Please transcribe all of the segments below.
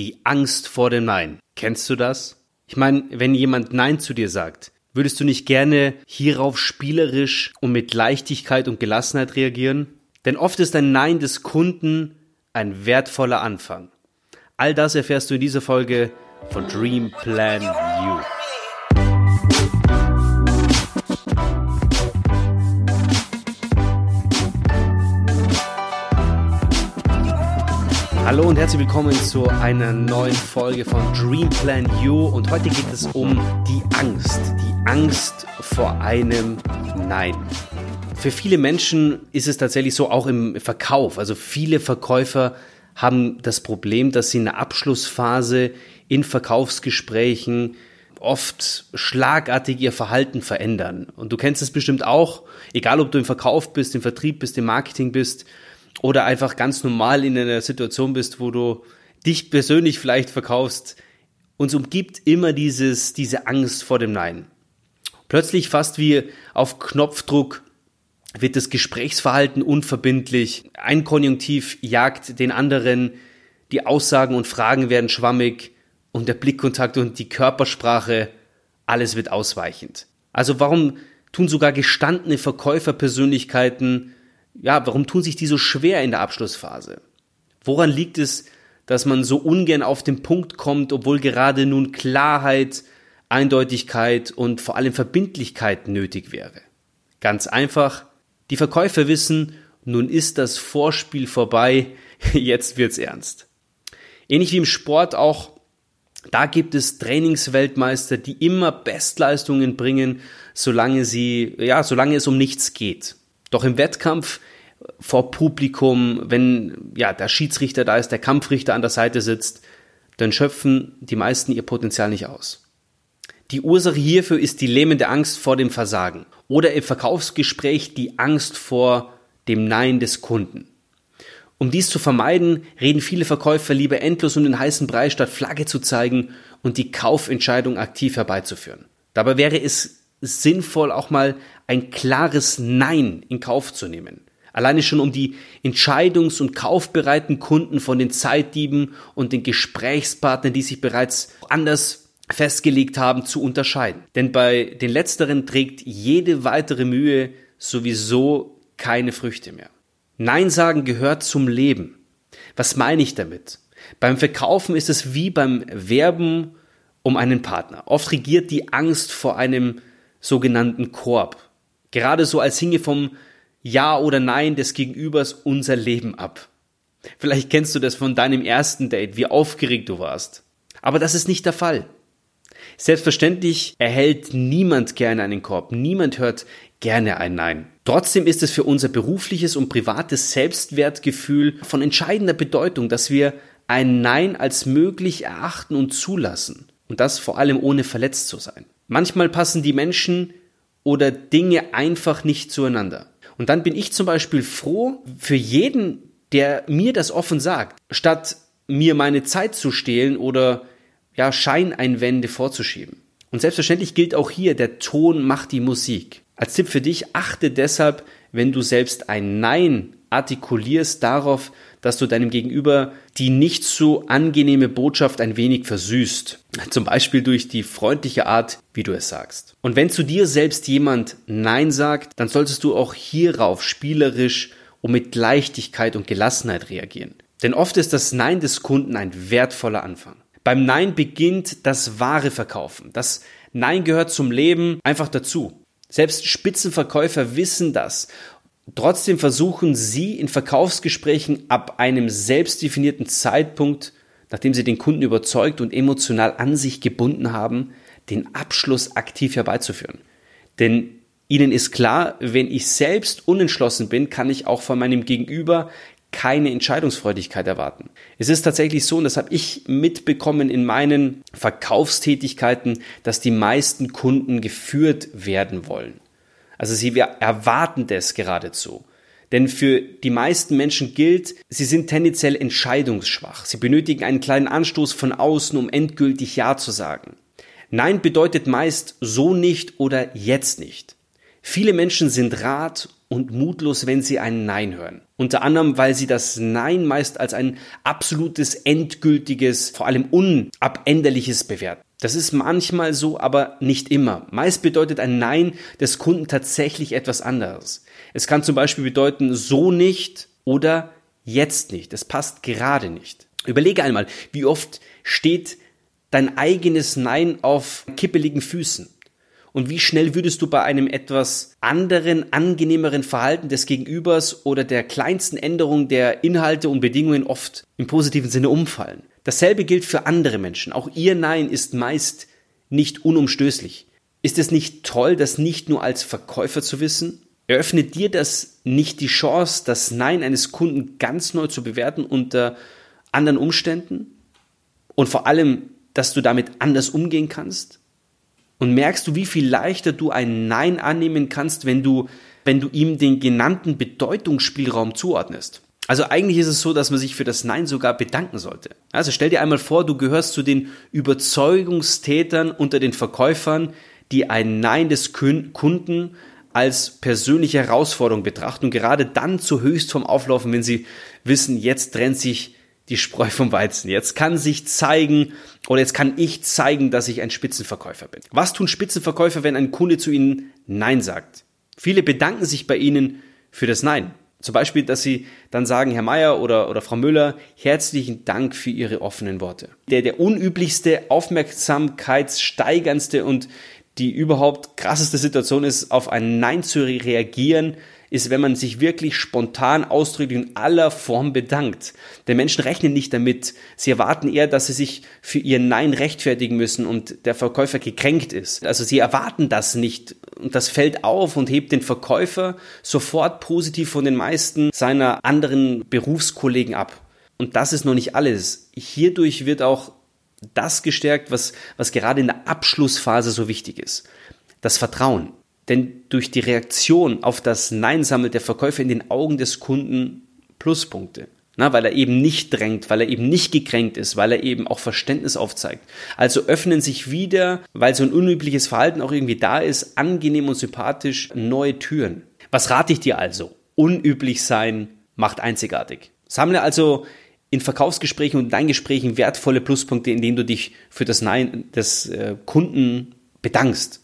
Die Angst vor dem Nein. Kennst du das? Ich meine, wenn jemand Nein zu dir sagt, würdest du nicht gerne hierauf spielerisch und mit Leichtigkeit und Gelassenheit reagieren? Denn oft ist ein Nein des Kunden ein wertvoller Anfang. All das erfährst du in dieser Folge von Dream Plan You. Hallo und herzlich willkommen zu einer neuen Folge von Dream Plan You und heute geht es um die Angst, die Angst vor einem Nein. Für viele Menschen ist es tatsächlich so auch im Verkauf, also viele Verkäufer haben das Problem, dass sie in der Abschlussphase in Verkaufsgesprächen oft schlagartig ihr Verhalten verändern. Und du kennst es bestimmt auch, egal ob du im Verkauf bist, im Vertrieb bist, im Marketing bist, oder einfach ganz normal in einer Situation bist, wo du dich persönlich vielleicht verkaufst, uns umgibt immer dieses, diese Angst vor dem Nein. Plötzlich fast wie auf Knopfdruck wird das Gesprächsverhalten unverbindlich, ein Konjunktiv jagt den anderen, die Aussagen und Fragen werden schwammig und der Blickkontakt und die Körpersprache, alles wird ausweichend. Also warum tun sogar gestandene Verkäuferpersönlichkeiten ja, warum tun sich die so schwer in der Abschlussphase? Woran liegt es, dass man so ungern auf den Punkt kommt, obwohl gerade nun Klarheit, Eindeutigkeit und vor allem Verbindlichkeit nötig wäre? Ganz einfach, die Verkäufer wissen, nun ist das Vorspiel vorbei, jetzt wird's ernst. Ähnlich wie im Sport auch, da gibt es Trainingsweltmeister, die immer Bestleistungen bringen, solange sie, ja, solange es um nichts geht. Doch im Wettkampf vor Publikum, wenn ja der Schiedsrichter da ist, der Kampfrichter an der Seite sitzt, dann schöpfen die meisten ihr Potenzial nicht aus. Die Ursache hierfür ist die lähmende Angst vor dem Versagen oder im Verkaufsgespräch die Angst vor dem Nein des Kunden. Um dies zu vermeiden, reden viele Verkäufer lieber endlos um den heißen Brei, statt Flagge zu zeigen und die Kaufentscheidung aktiv herbeizuführen. Dabei wäre es sinnvoll, auch mal ein klares Nein in Kauf zu nehmen. Alleine schon um die entscheidungs- und kaufbereiten Kunden von den Zeitdieben und den Gesprächspartnern, die sich bereits anders festgelegt haben, zu unterscheiden. Denn bei den letzteren trägt jede weitere Mühe sowieso keine Früchte mehr. Nein sagen gehört zum Leben. Was meine ich damit? Beim Verkaufen ist es wie beim Werben um einen Partner. Oft regiert die Angst vor einem sogenannten Korb. Gerade so als hinge vom Ja oder Nein des Gegenübers unser Leben ab. Vielleicht kennst du das von deinem ersten Date, wie aufgeregt du warst. Aber das ist nicht der Fall. Selbstverständlich erhält niemand gerne einen Korb, niemand hört gerne ein Nein. Trotzdem ist es für unser berufliches und privates Selbstwertgefühl von entscheidender Bedeutung, dass wir ein Nein als möglich erachten und zulassen. Und das vor allem ohne verletzt zu sein. Manchmal passen die Menschen oder Dinge einfach nicht zueinander. Und dann bin ich zum Beispiel froh für jeden, der mir das offen sagt, statt mir meine Zeit zu stehlen oder ja, Scheineinwände vorzuschieben. Und selbstverständlich gilt auch hier, der Ton macht die Musik. Als Tipp für dich, achte deshalb, wenn du selbst ein Nein artikulierst, darauf, dass du deinem Gegenüber die nicht so angenehme Botschaft ein wenig versüßt. Zum Beispiel durch die freundliche Art, wie du es sagst. Und wenn zu dir selbst jemand Nein sagt, dann solltest du auch hierauf spielerisch und mit Leichtigkeit und Gelassenheit reagieren. Denn oft ist das Nein des Kunden ein wertvoller Anfang. Beim Nein beginnt das wahre Verkaufen. Das Nein gehört zum Leben einfach dazu. Selbst Spitzenverkäufer wissen das Trotzdem versuchen sie in Verkaufsgesprächen ab einem selbstdefinierten Zeitpunkt, nachdem sie den Kunden überzeugt und emotional an sich gebunden haben, den Abschluss aktiv herbeizuführen. Denn ihnen ist klar, wenn ich selbst unentschlossen bin, kann ich auch von meinem Gegenüber keine Entscheidungsfreudigkeit erwarten. Es ist tatsächlich so, und das habe ich mitbekommen in meinen Verkaufstätigkeiten, dass die meisten Kunden geführt werden wollen. Also sie erwarten das geradezu. Denn für die meisten Menschen gilt, sie sind tendenziell entscheidungsschwach. Sie benötigen einen kleinen Anstoß von außen, um endgültig Ja zu sagen. Nein bedeutet meist so nicht oder jetzt nicht. Viele Menschen sind rat- und mutlos, wenn sie ein Nein hören. Unter anderem, weil sie das Nein meist als ein absolutes, endgültiges, vor allem unabänderliches bewerten. Das ist manchmal so, aber nicht immer. Meist bedeutet ein Nein des Kunden tatsächlich etwas anderes. Es kann zum Beispiel bedeuten, so nicht oder jetzt nicht. Es passt gerade nicht. Überlege einmal, wie oft steht dein eigenes Nein auf kippeligen Füßen? Und wie schnell würdest du bei einem etwas anderen, angenehmeren Verhalten des Gegenübers oder der kleinsten Änderung der Inhalte und Bedingungen oft im positiven Sinne umfallen? Dasselbe gilt für andere Menschen. Auch ihr Nein ist meist nicht unumstößlich. Ist es nicht toll, das nicht nur als Verkäufer zu wissen? Eröffnet dir das nicht die Chance, das Nein eines Kunden ganz neu zu bewerten unter anderen Umständen? Und vor allem, dass du damit anders umgehen kannst? Und merkst du, wie viel leichter du ein Nein annehmen kannst, wenn du, wenn du ihm den genannten Bedeutungsspielraum zuordnest? Also eigentlich ist es so, dass man sich für das Nein sogar bedanken sollte. Also stell dir einmal vor, du gehörst zu den Überzeugungstätern unter den Verkäufern, die ein Nein des Kunden als persönliche Herausforderung betrachten und gerade dann zu höchst vom Auflaufen, wenn sie wissen, jetzt trennt sich die Spreu vom Weizen. Jetzt kann sich zeigen oder jetzt kann ich zeigen, dass ich ein Spitzenverkäufer bin. Was tun Spitzenverkäufer, wenn ein Kunde zu ihnen Nein sagt? Viele bedanken sich bei ihnen für das Nein. Zum Beispiel, dass sie dann sagen, Herr Meier oder, oder Frau Müller, herzlichen Dank für Ihre offenen Worte. Der, der unüblichste, aufmerksamkeitssteigerndste und die überhaupt krasseste Situation ist, auf ein Nein zu reagieren, ist, wenn man sich wirklich spontan ausdrückt in aller Form bedankt. Denn Menschen rechnen nicht damit. Sie erwarten eher, dass sie sich für ihr Nein rechtfertigen müssen und der Verkäufer gekränkt ist. Also sie erwarten das nicht. Und das fällt auf und hebt den Verkäufer sofort positiv von den meisten seiner anderen Berufskollegen ab. Und das ist noch nicht alles. Hierdurch wird auch das gestärkt, was, was gerade in der Abschlussphase so wichtig ist. Das Vertrauen. Denn durch die Reaktion auf das Nein sammelt der Verkäufer in den Augen des Kunden Pluspunkte. Na, weil er eben nicht drängt, weil er eben nicht gekränkt ist, weil er eben auch Verständnis aufzeigt. Also öffnen sich wieder, weil so ein unübliches Verhalten auch irgendwie da ist, angenehm und sympathisch neue Türen. Was rate ich dir also? Unüblich sein macht einzigartig. Sammle also in Verkaufsgesprächen und deinen Gesprächen wertvolle Pluspunkte, indem du dich für das Nein des äh, Kunden bedankst.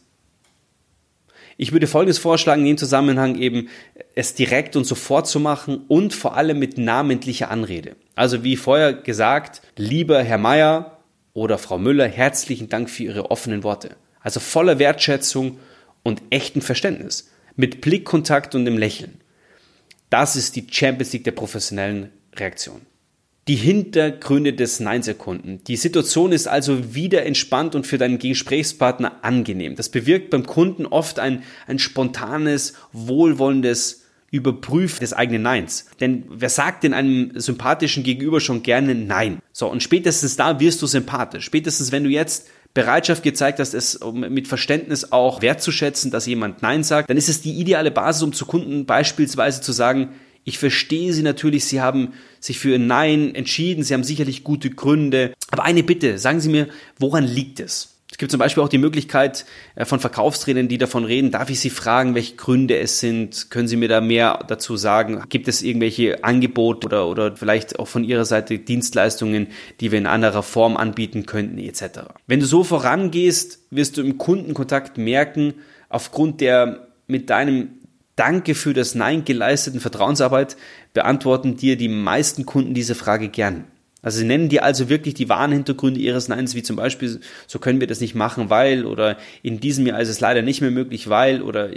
Ich würde Folgendes vorschlagen, in dem Zusammenhang eben es direkt und sofort zu machen und vor allem mit namentlicher Anrede. Also wie vorher gesagt, lieber Herr Meier oder Frau Müller, herzlichen Dank für Ihre offenen Worte. Also voller Wertschätzung und echten Verständnis. Mit Blickkontakt und dem Lächeln. Das ist die Champions League der professionellen Reaktion die Hintergründe des Neins erkunden. Die Situation ist also wieder entspannt und für deinen Gesprächspartner angenehm. Das bewirkt beim Kunden oft ein, ein spontanes, wohlwollendes Überprüfen des eigenen Neins. Denn wer sagt denn einem sympathischen Gegenüber schon gerne Nein? So, und spätestens da wirst du sympathisch. Spätestens wenn du jetzt Bereitschaft gezeigt hast, es mit Verständnis auch wertzuschätzen, dass jemand Nein sagt, dann ist es die ideale Basis, um zu Kunden beispielsweise zu sagen, ich verstehe Sie natürlich, Sie haben sich für ein Nein entschieden, Sie haben sicherlich gute Gründe. Aber eine Bitte, sagen Sie mir, woran liegt es? Es gibt zum Beispiel auch die Möglichkeit äh, von Verkaufstrainern, die davon reden, darf ich Sie fragen, welche Gründe es sind? Können Sie mir da mehr dazu sagen? Gibt es irgendwelche Angebote oder, oder vielleicht auch von Ihrer Seite Dienstleistungen, die wir in anderer Form anbieten könnten, etc. Wenn du so vorangehst, wirst du im Kundenkontakt merken, aufgrund der mit deinem Danke für das Nein geleisteten Vertrauensarbeit beantworten dir die meisten Kunden diese Frage gern. Also sie nennen dir also wirklich die wahren Hintergründe ihres Neins, wie zum Beispiel, so können wir das nicht machen, weil, oder in diesem Jahr ist es leider nicht mehr möglich, weil, oder,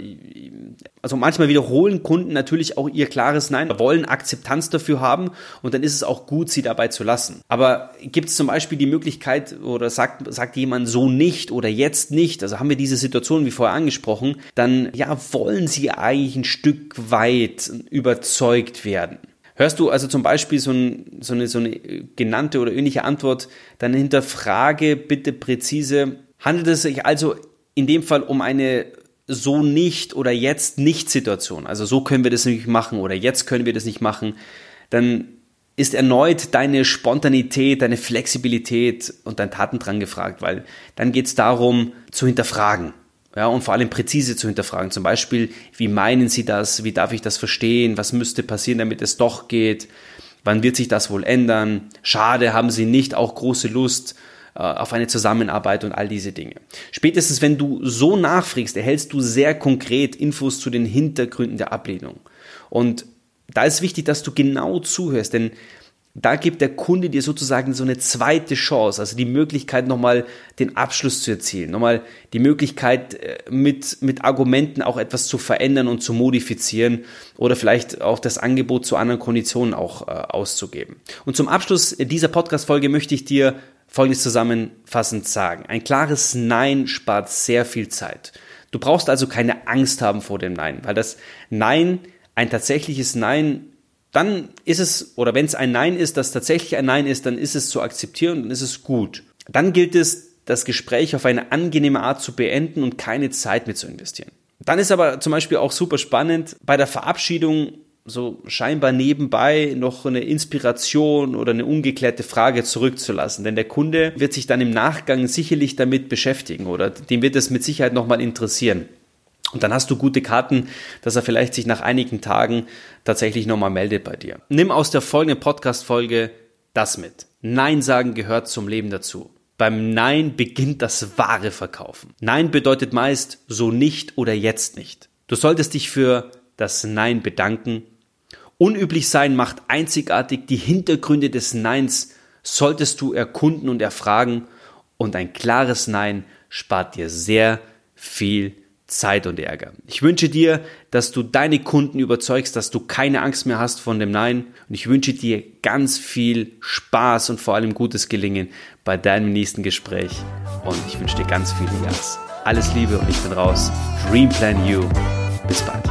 also manchmal wiederholen Kunden natürlich auch ihr klares Nein, wollen Akzeptanz dafür haben und dann ist es auch gut, sie dabei zu lassen. Aber gibt es zum Beispiel die Möglichkeit, oder sagt, sagt jemand so nicht oder jetzt nicht, also haben wir diese Situation wie vorher angesprochen, dann, ja, wollen sie eigentlich ein Stück weit überzeugt werden. Hörst du also zum Beispiel so, ein, so, eine, so eine genannte oder ähnliche Antwort, dann hinterfrage bitte präzise, handelt es sich also in dem Fall um eine so nicht oder jetzt nicht Situation, also so können wir das nicht machen oder jetzt können wir das nicht machen, dann ist erneut deine Spontanität, deine Flexibilität und dein Tatendrang gefragt, weil dann geht es darum zu hinterfragen. Ja, und vor allem präzise zu hinterfragen. Zum Beispiel, wie meinen Sie das? Wie darf ich das verstehen? Was müsste passieren, damit es doch geht? Wann wird sich das wohl ändern? Schade, haben Sie nicht auch große Lust äh, auf eine Zusammenarbeit und all diese Dinge. Spätestens, wenn du so nachfragst, erhältst du sehr konkret Infos zu den Hintergründen der Ablehnung. Und da ist wichtig, dass du genau zuhörst, denn da gibt der Kunde dir sozusagen so eine zweite Chance, also die Möglichkeit, nochmal den Abschluss zu erzielen, nochmal die Möglichkeit, äh, mit, mit Argumenten auch etwas zu verändern und zu modifizieren oder vielleicht auch das Angebot zu anderen Konditionen auch äh, auszugeben. Und zum Abschluss dieser Podcast-Folge möchte ich dir Folgendes zusammenfassend sagen. Ein klares Nein spart sehr viel Zeit. Du brauchst also keine Angst haben vor dem Nein, weil das Nein, ein tatsächliches Nein dann ist es, oder wenn es ein Nein ist, das tatsächlich ein Nein ist, dann ist es zu akzeptieren und dann ist es gut. Dann gilt es, das Gespräch auf eine angenehme Art zu beenden und keine Zeit mehr zu investieren. Dann ist aber zum Beispiel auch super spannend, bei der Verabschiedung so scheinbar nebenbei noch eine Inspiration oder eine ungeklärte Frage zurückzulassen. Denn der Kunde wird sich dann im Nachgang sicherlich damit beschäftigen oder dem wird es mit Sicherheit nochmal interessieren. Und dann hast du gute Karten, dass er vielleicht sich nach einigen Tagen tatsächlich nochmal meldet bei dir. Nimm aus der folgenden Podcast-Folge das mit. Nein sagen gehört zum Leben dazu. Beim Nein beginnt das wahre Verkaufen. Nein bedeutet meist so nicht oder jetzt nicht. Du solltest dich für das Nein bedanken. Unüblich sein macht einzigartig. Die Hintergründe des Neins solltest du erkunden und erfragen. Und ein klares Nein spart dir sehr viel Zeit und Ärger. Ich wünsche dir, dass du deine Kunden überzeugst, dass du keine Angst mehr hast von dem Nein und ich wünsche dir ganz viel Spaß und vor allem gutes Gelingen bei deinem nächsten Gespräch und ich wünsche dir ganz viel Jahres. Alles Liebe und ich bin raus. Dream Plan You. Bis bald.